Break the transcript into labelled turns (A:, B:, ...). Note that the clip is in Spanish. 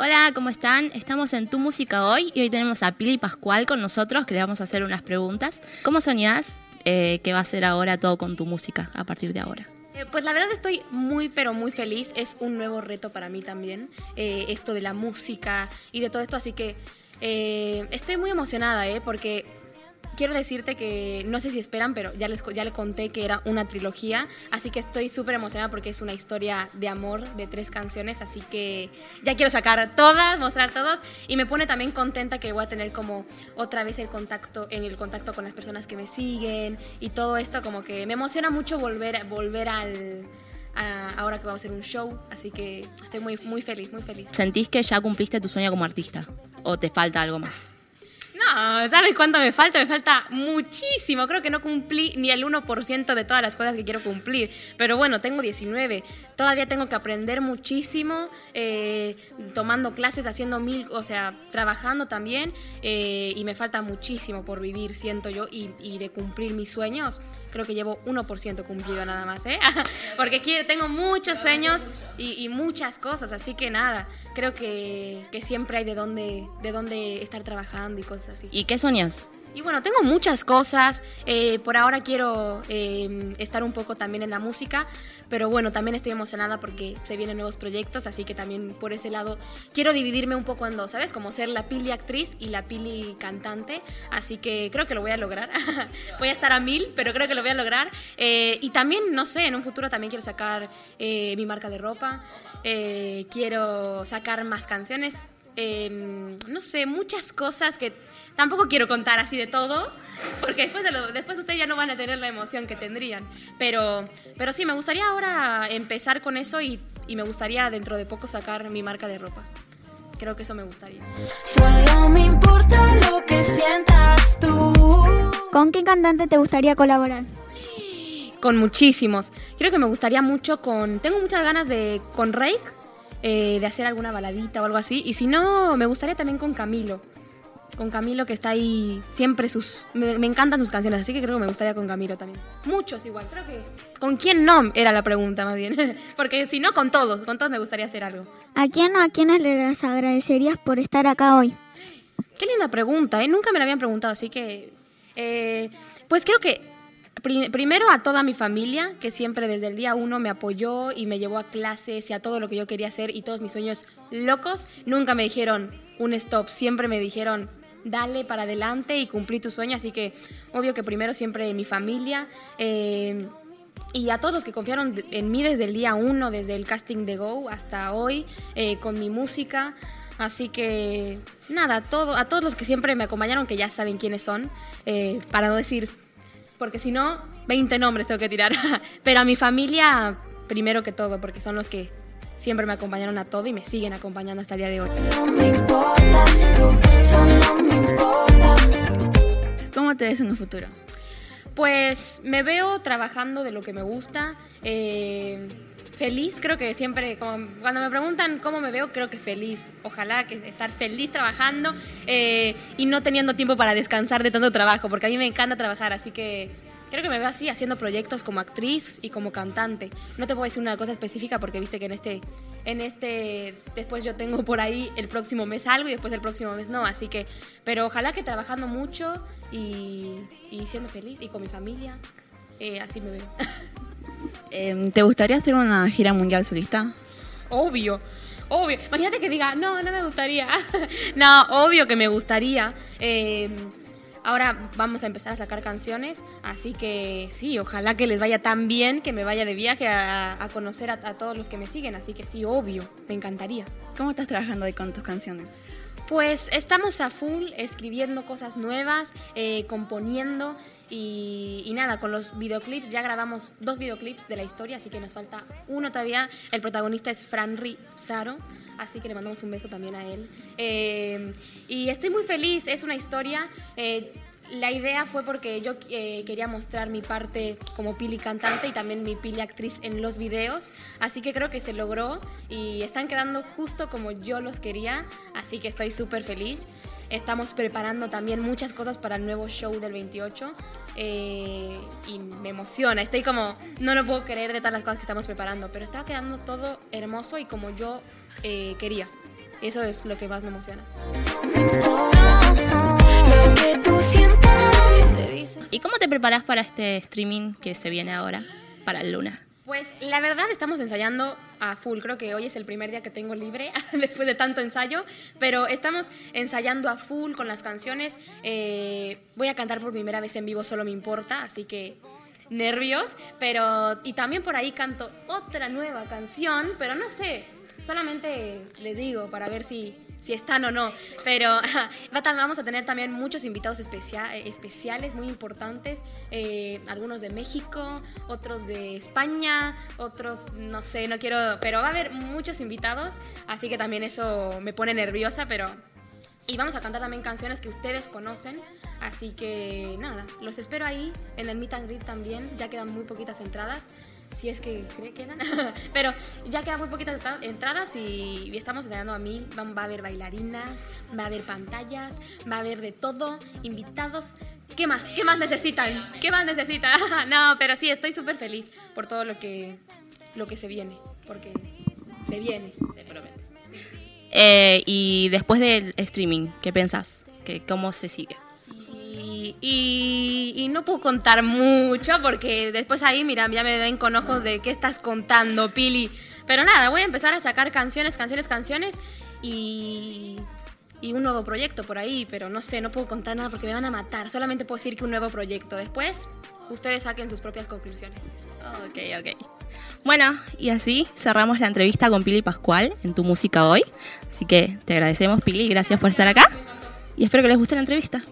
A: Hola, ¿cómo están? Estamos en Tu Música hoy y hoy tenemos a Pili Pascual con nosotros que le vamos a hacer unas preguntas. ¿Cómo soñás eh, que va a ser ahora todo con tu música a partir de ahora?
B: Eh, Pues la verdad estoy muy pero muy feliz, es un nuevo reto para mí también, eh, esto de la música y de todo esto, así que estoy muy emocionada, ¿eh? porque quiero decirte que no sé si esperan, pero ya les ya le conté que era una trilogía, así que estoy súper emocionada porque es una historia de amor de tres canciones, así que ya quiero sacar todas, mostrar todos y me pone también contenta que voy a tener como otra vez el contacto en el contacto con las personas que me siguen y todo esto como que me emociona mucho volver volver al a- ahora que vamos a hacer un show, así que estoy muy muy feliz, muy feliz.
A: ¿Sentís que ya cumpliste tu sueño como artista? ¿O te falta algo más?
B: ¿Sabes cuánto me falta? Me falta muchísimo. Creo que no cumplí ni el 1% de todas las cosas que quiero cumplir. Pero bueno, tengo 19. Todavía tengo que aprender muchísimo, eh, tomando clases, haciendo mil, o sea, trabajando también. eh, y me falta muchísimo por vivir, siento yo, y, y de cumplir mis sueños. Creo que llevo 1% cumplido nada más, ¿eh? Porque quiero, tengo muchos sueños y, y muchas cosas, así que nada, creo que, que siempre hay de dónde, de dónde estar trabajando y cosas
A: ¿Y qué soñás?
B: Y bueno, tengo muchas cosas. eh, por ahora quiero eh, estar un poco también en la música, pero bueno, también estoy emocionada porque se vienen nuevos proyectos, así que también por ese lado quiero dividirme un poco en dos, ¿sabes? Como ser la Pili actriz y la Pili cantante, así que creo que lo voy a lograr. voy a estar a mil, pero creo que lo voy a lograr. Eh, y también, no sé, en un futuro también quiero sacar eh, mi marca de ropa, eh, quiero sacar más canciones eh, no sé, muchas cosas que tampoco quiero contar así de todo, porque después, de lo- después ustedes ya no van a tener la emoción que tendrían. Pero, pero sí, me gustaría ahora empezar con eso y, y me gustaría dentro de poco sacar mi marca de ropa. Creo que eso me gustaría.
C: Solo me importa lo que sientas tú.
D: ¿Con qué cantante te gustaría colaborar?
B: Con muchísimos. Creo que me gustaría mucho con... Tengo muchas ganas de... Con Rake, eh, de hacer alguna baladita o algo así. Y si no, me gustaría también con Camilo. Con Camilo que está ahí siempre sus... Me, me encantan sus canciones, así que creo que me gustaría con Camilo también. Muchos igual, creo que... ¿Con quién no? Era la pregunta más bien. Porque si no, con todos. Con todos me gustaría hacer algo.
D: ¿A quién o a quiénes les agradecerías por estar acá hoy?
B: Qué linda pregunta, ¿eh? Nunca me la habían preguntado, así que... eh, pues creo que primero a toda mi familia, que siempre desde el día uno me apoyó y me llevó a clases y a todo lo que yo quería hacer y todos mis sueños locos. Nunca me dijeron un stop, siempre me dijeron dale para adelante y cumplí tu sueño, así que obvio que primero siempre mi familia. eh, y a todos los que confiaron en mí desde el día uno, desde el casting de Go hasta hoy, eh, con mi música. Así que, nada, todo, a todos los que siempre me acompañaron, que ya saben quiénes son, eh, para no decir, porque si no, 20 nombres tengo que tirar. Pero a mi familia, primero que todo, porque son los que siempre me acompañaron a todo y me siguen acompañando hasta el día de hoy.
C: Solo me importas tú. Solo me importa.
A: ¿Cómo te ves en un futuro?
B: Pues me veo trabajando de lo que me gusta, eh, feliz, creo que siempre, como- cuando me preguntan cómo me veo, creo que feliz. Ojalá que estar feliz trabajando eh, y no teniendo tiempo para descansar de tanto trabajo, porque a mí me encanta trabajar, así que creo que me veo así, haciendo proyectos como actriz y como cantante. No te puedo decir una cosa específica porque viste que en este, en este, después yo tengo por ahí el próximo mes algo y después el próximo mes no, así que, pero ojalá que trabajando mucho y, y siendo feliz y con mi familia, eh, así me veo.
A: Eh, ¿Te gustaría hacer una gira mundial solista?
B: Obvio, obvio. Imagínate que diga, no, no me gustaría. no, obvio que me gustaría. Eh, ahora vamos a empezar a sacar canciones, así que sí, ojalá que les vaya tan bien que me vaya de viaje a, a conocer a, a todos los que me siguen, así que sí, obvio, me encantaría.
A: ¿Cómo estás trabajando hoy con tus canciones?
B: Pues estamos a full escribiendo cosas nuevas, eh, componiendo y, nada, con los videoclips ya grabamos dos videoclips de la historia, así que nos falta uno todavía. El protagonista es Franri Saro, así que le mandamos un beso también a él. Eh, y estoy muy feliz, es una historia. eh, la idea fue porque yo eh, quería mostrar mi parte como Pili cantante y también mi Pili actriz en los videos, así que creo que se logró y están quedando justo como yo los quería, así que estoy súper feliz. Estamos preparando también muchas cosas para el nuevo show del 28 eh, y me emociona, estoy como, no lo puedo creer de todas las cosas que estamos preparando, pero está quedando todo hermoso y como yo eh, quería. Eso es lo que más me emociona.
C: Que tú sientas.
A: ¿Y cómo te preparas para este streaming que se viene ahora, para el Luna?
B: Pues la verdad estamos ensayando a full. Creo que hoy es el primer día que tengo libre después de tanto ensayo, pero estamos ensayando a full con las canciones. Eh, voy a cantar por primera vez en vivo, solo me importa, así que nervios, pero y también por ahí canto otra nueva canción, pero no sé, solamente les digo para ver si si están o no, pero vamos a tener también muchos invitados eh, especiales, muy importantes, eh, algunos de México, otros de España, otros, no sé, no quiero, pero va a haber muchos invitados, así que también eso me pone nerviosa, pero... Y vamos a cantar también canciones que ustedes conocen, así que nada, los espero ahí en el Meet and Greet también, ya quedan muy poquitas entradas, si es que cree que quedan, pero ya quedan muy poquitas entra- entradas y, estamos ensayando a mil, va, va a haber bailarinas, va a haber pantallas, va a haber de todo, invitados, ¿qué más? ¿Qué más necesitan? ¿Qué más necesitan? no, pero sí, estoy súper feliz por todo lo que, lo que se viene, porque se viene, se promete.
A: Eh, y después del streaming, ¿qué pensás? ¿Qué, ¿Cómo se sigue?
B: Y, y- no puedo contar mucho porque después ahí, mira, ya me ven con ojos de qué estás contando, Pili. Pero nada, voy a empezar a sacar canciones, canciones, canciones y, y un nuevo proyecto por ahí, pero no sé, no puedo contar nada porque me van a matar. Solamente puedo decir que un nuevo proyecto. Después, ustedes saquen sus propias conclusiones.
A: Ok, ok. Bueno, y así cerramos la entrevista con Pili Pascual en Tu Música Hoy. Así que te agradecemos, Pili, gracias por estar acá. Y espero que les guste la entrevista.